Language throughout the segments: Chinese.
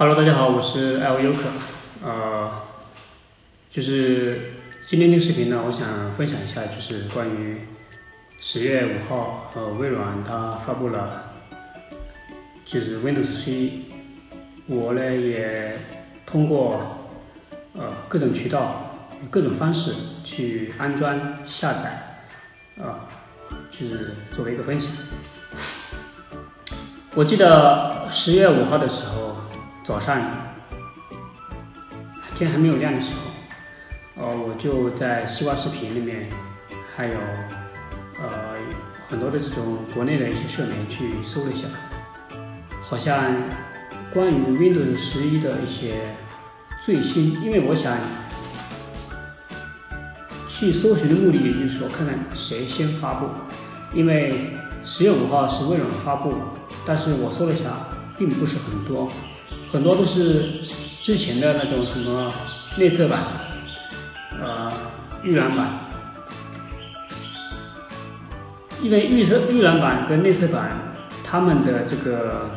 Hello，大家好，我是 L 优可，呃，就是今天这个视频呢，我想分享一下，就是关于十月五号，呃，微软它发布了就是 Windows 十一，我呢也通过呃各种渠道、各种方式去安装下载，啊，就是作为一个分享。我记得十月五号的时候。早上天还没有亮的时候，呃，我就在西瓜视频里面，还有呃很多的这种国内的一些社媒去搜了一下，好像关于 Windows 十一的一些最新，因为我想去搜寻的目的，也就是说看看谁先发布，因为十月五号是微软发布，但是我搜了一下，并不是很多。很多都是之前的那种什么内测版、呃预览版，因为预测预览版跟内测版他们的这个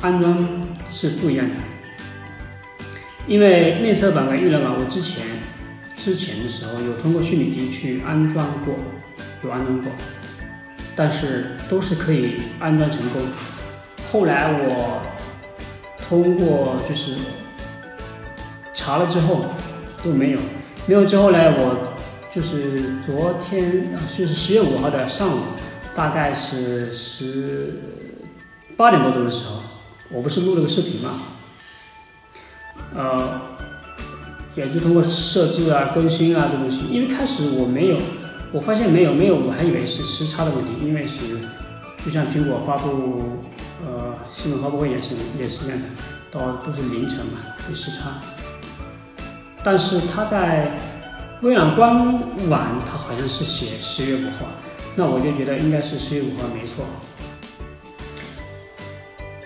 安装是不一样的。因为内测版跟预览版，我之前之前的时候有通过虚拟机去安装过，有安装过，但是都是可以安装成功。后来我。通过就是查了之后都没有，没有之后呢，我就是昨天就是十月五号的上午，大概是十八点多钟的时候，我不是录了个视频嘛，呃，也就通过设置啊、更新啊这东西，因为开始我没有，我发现没有没有，我还以为是时差的问题，因为是就像苹果发布。呃，新闻发布会也是也是一样的，到都是凌晨嘛，有时差。但是他在微软官网，他好像是写十月五号，那我就觉得应该是十月五号没错。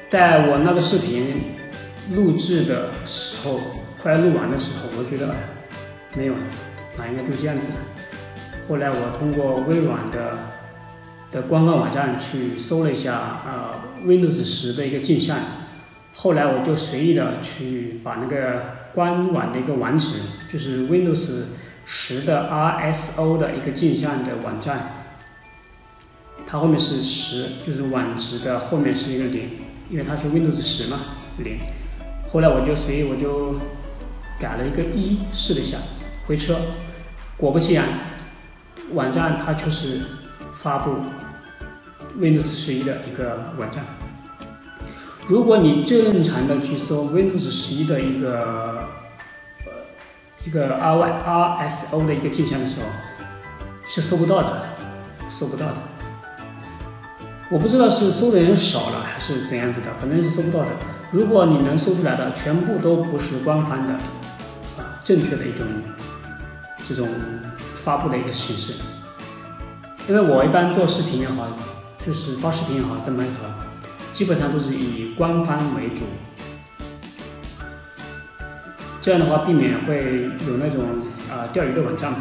在我那个视频录制的时候，快录完的时候，我觉得没有，那应该就这样子。后来我通过微软的。的官方网站去搜了一下，呃，Windows 十的一个镜像，后来我就随意的去把那个官网的一个网址，就是 Windows 十的 RSO 的一个镜像的网站，它后面是十，就是网址的后面是一个零，因为它是 Windows 十嘛，零。后来我就随意我就改了一个一，试了一下，回车，果不其然，网站它确实。发布 Windows 十一的一个网站。如果你正常的去搜 Windows 十一的一个一个 R Y R S O 的一个镜像的时候，是搜不到的，搜不到的。我不知道是搜的人少了还是怎样子的，反正是搜不到的。如果你能搜出来的，全部都不是官方的啊正确的一种这种发布的一个形式。因为我一般做视频也好，就是发视频也好，怎么也好，基本上都是以官方为主。这样的话，避免会有那种啊钓鱼的网站。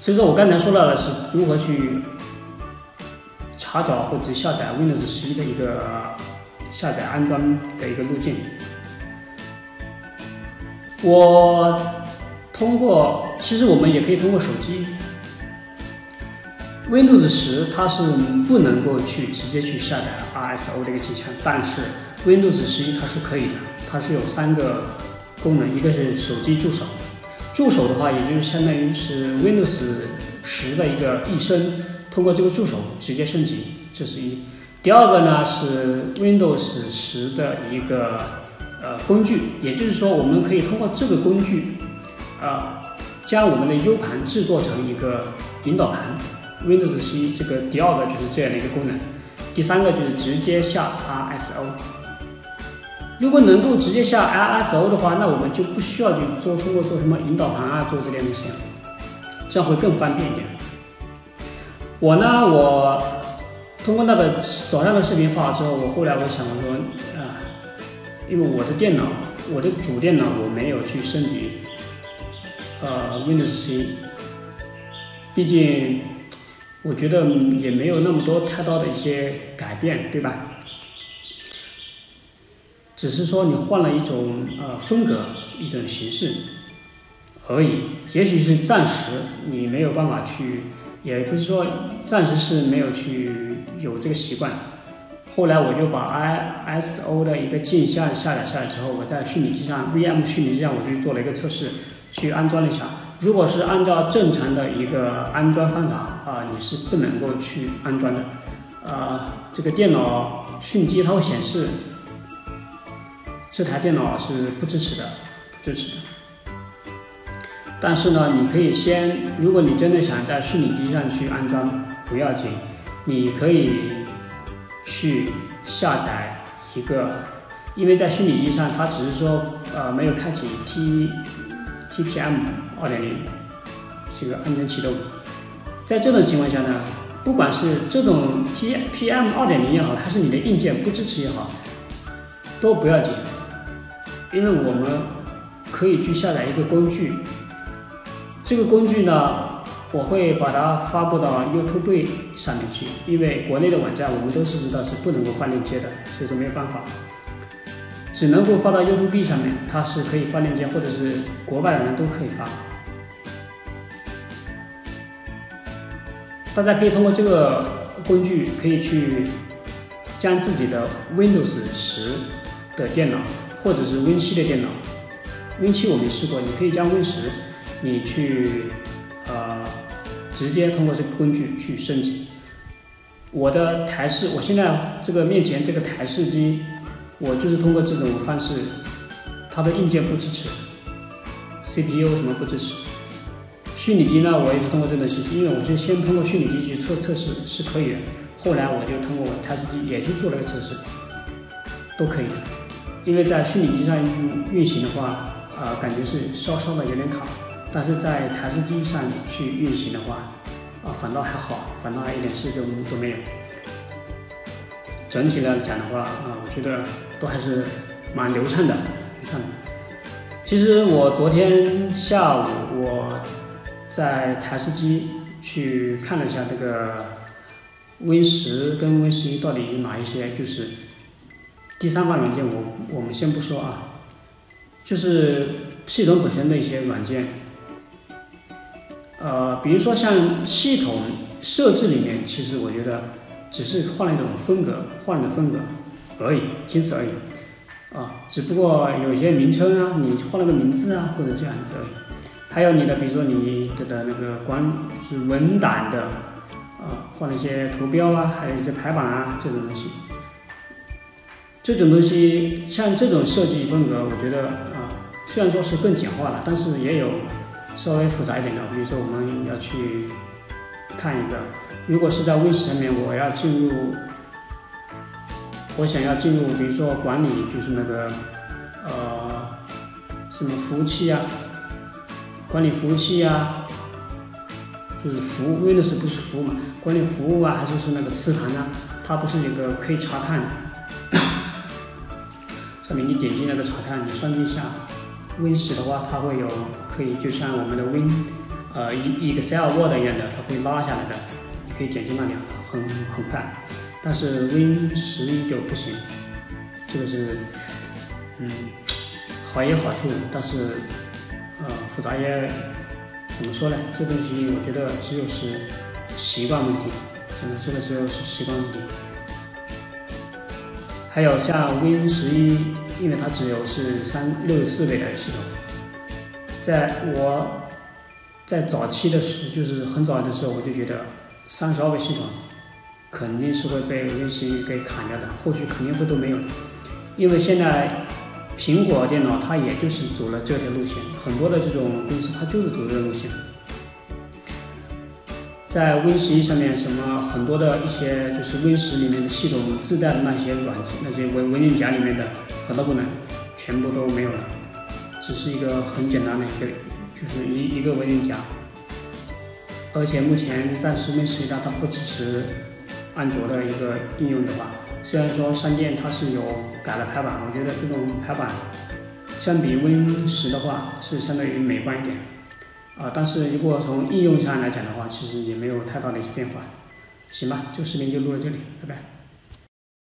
所以说我刚才说到的是如何去查找或者下载 Windows 十一的一个下载安装的一个路径。我通过，其实我们也可以通过手机。Windows 十它是不能够去直接去下载 RSO 这个镜像，但是 Windows 十一它是可以的，它是有三个功能，一个是手机助手，助手的话也就是相当于是 Windows 十的一个一生，通过这个助手直接升级，这是一。第二个呢是 Windows 十的一个呃工具，也就是说我们可以通过这个工具，啊，将我们的 U 盘制作成一个引导盘。Windows 十一这个第二个就是这样的一个功能，第三个就是直接下 RSO。如果能够直接下 RSO 的话，那我们就不需要去做通过做什么引导盘啊，做这些东西，这样会更方便一点。我呢，我通过那个早上的视频发了之后，我后来我想我说啊，因为我的电脑，我的主电脑我没有去升级，呃，Windows 十一，毕竟。我觉得也没有那么多太大的一些改变，对吧？只是说你换了一种呃风格、一种形式而已。也许是暂时你没有办法去，也不是说暂时是没有去有这个习惯。后来我就把 ISO 的一个镜像下载下来之后，我在虚拟机上 VM 虚拟机上我就做了一个测试，去安装了一下。如果是按照正常的一个安装方法啊，你是不能够去安装的。呃，这个电脑讯机它会显示这台电脑是不支持的，不支持的。但是呢，你可以先，如果你真的想在虚拟机上去安装，不要紧，你可以去下载一个，因为在虚拟机上它只是说呃没有开启 T TPM 二点零这个安全启动，在这种情况下呢。不管是这种 T P M 二点零也好，还是你的硬件不支持也好，都不要紧，因为我们可以去下载一个工具。这个工具呢，我会把它发布到 YouTube 上面去，因为国内的网站我们都是知道是不能够发链接的，所以说没有办法，只能够发到 YouTube 上面，它是可以发链接，或者是国外的人都可以发。大家可以通过这个工具，可以去将自己的 Windows 十的电脑，或者是 Win 七的电脑，Win 七我没试过，你可以将 Win 十，你去呃直接通过这个工具去升级。我的台式，我现在这个面前这个台式机，我就是通过这种方式，它的硬件不支持，CPU 什么不支持。虚拟机呢，我也是通过这种形式，因为我是先通过虚拟机去测测试是可以的，后来我就通过台式机也去做了个测试，都可以。因为在虚拟机上运行的话，呃，感觉是稍稍的有点卡，但是在台式机上去运行的话，啊，反倒还好，反倒还一点事都都没有。整体来讲的话，啊，我觉得都还是蛮流畅的，流畅的。其实我昨天下午我。在台式机去看了一下这个 Win 十跟 Win 十一到底有哪一些，就是第三方软件，我我们先不说啊，就是系统本身的一些软件，呃，比如说像系统设置里面，其实我觉得只是换了一种风格，换了风格而已，仅此而已，啊，只不过有些名称啊，你换了个名字啊，或者这样子而已。还有你的，比如说你的的那个管是文档的，啊，换了一些图标啊，还有一些排版啊，这种东西。这种东西像这种设计风格，我觉得啊，虽然说是更简化了，但是也有稍微复杂一点的。比如说我们要去看一个，如果是在 Win 十上面，我要进入，我想要进入，比如说管理，就是那个呃，什么服务器啊。管理服务器啊，就是服务，Windows 不是服务嘛？管理服务啊，还是是那个磁盘啊？它不是有个可以查看的，上面你点击那个查看，你双击一下，Win 十的话，它会有可以就像我们的 Win，呃，Excel、Word 一样的，它会拉下来的，你可以点击那里很很快。但是 Win 十一就不行，这个是，嗯，好也有好处，但是。呃，复杂也怎么说呢？这东西我觉得只有是习惯问题，真的，这个只有是习惯问题。还有像 Win 十一，因为它只有是三六十四位的系统，在我在早期的时，就是很早的时候，我就觉得三十二位系统肯定是会被 Win 十一给砍掉的，后续肯定会都没有，因为现在。苹果电脑它也就是走了这条路线，很多的这种公司它就是走这个路线，在 Win 十一上面，什么很多的一些就是 Win 十里面的系统自带的那些软件、那些文文件夹里面的很多功能，全部都没有了，只是一个很简单的一个，就是一一个文件夹，而且目前暂时 Win 十一它不支持安卓的一个应用的话。虽然说商店它是有改了排版，我觉得这种排版相比 Win 十的话是相对于美观一点，啊，但是如果从应用上来讲的话，其实也没有太大的一些变化。行吧，这个视频就录到这里，拜拜。